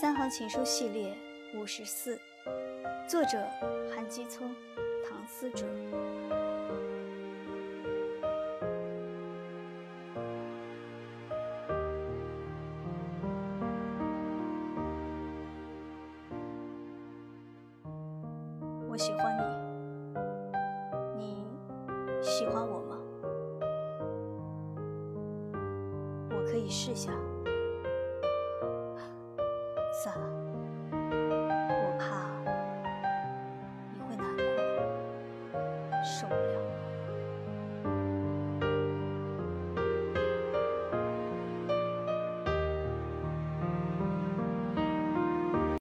三行情书系列五十四，作者韩基聪、唐思哲。我喜欢你，你喜欢我吗？我可以试下。算了，我怕你会难过，受不了。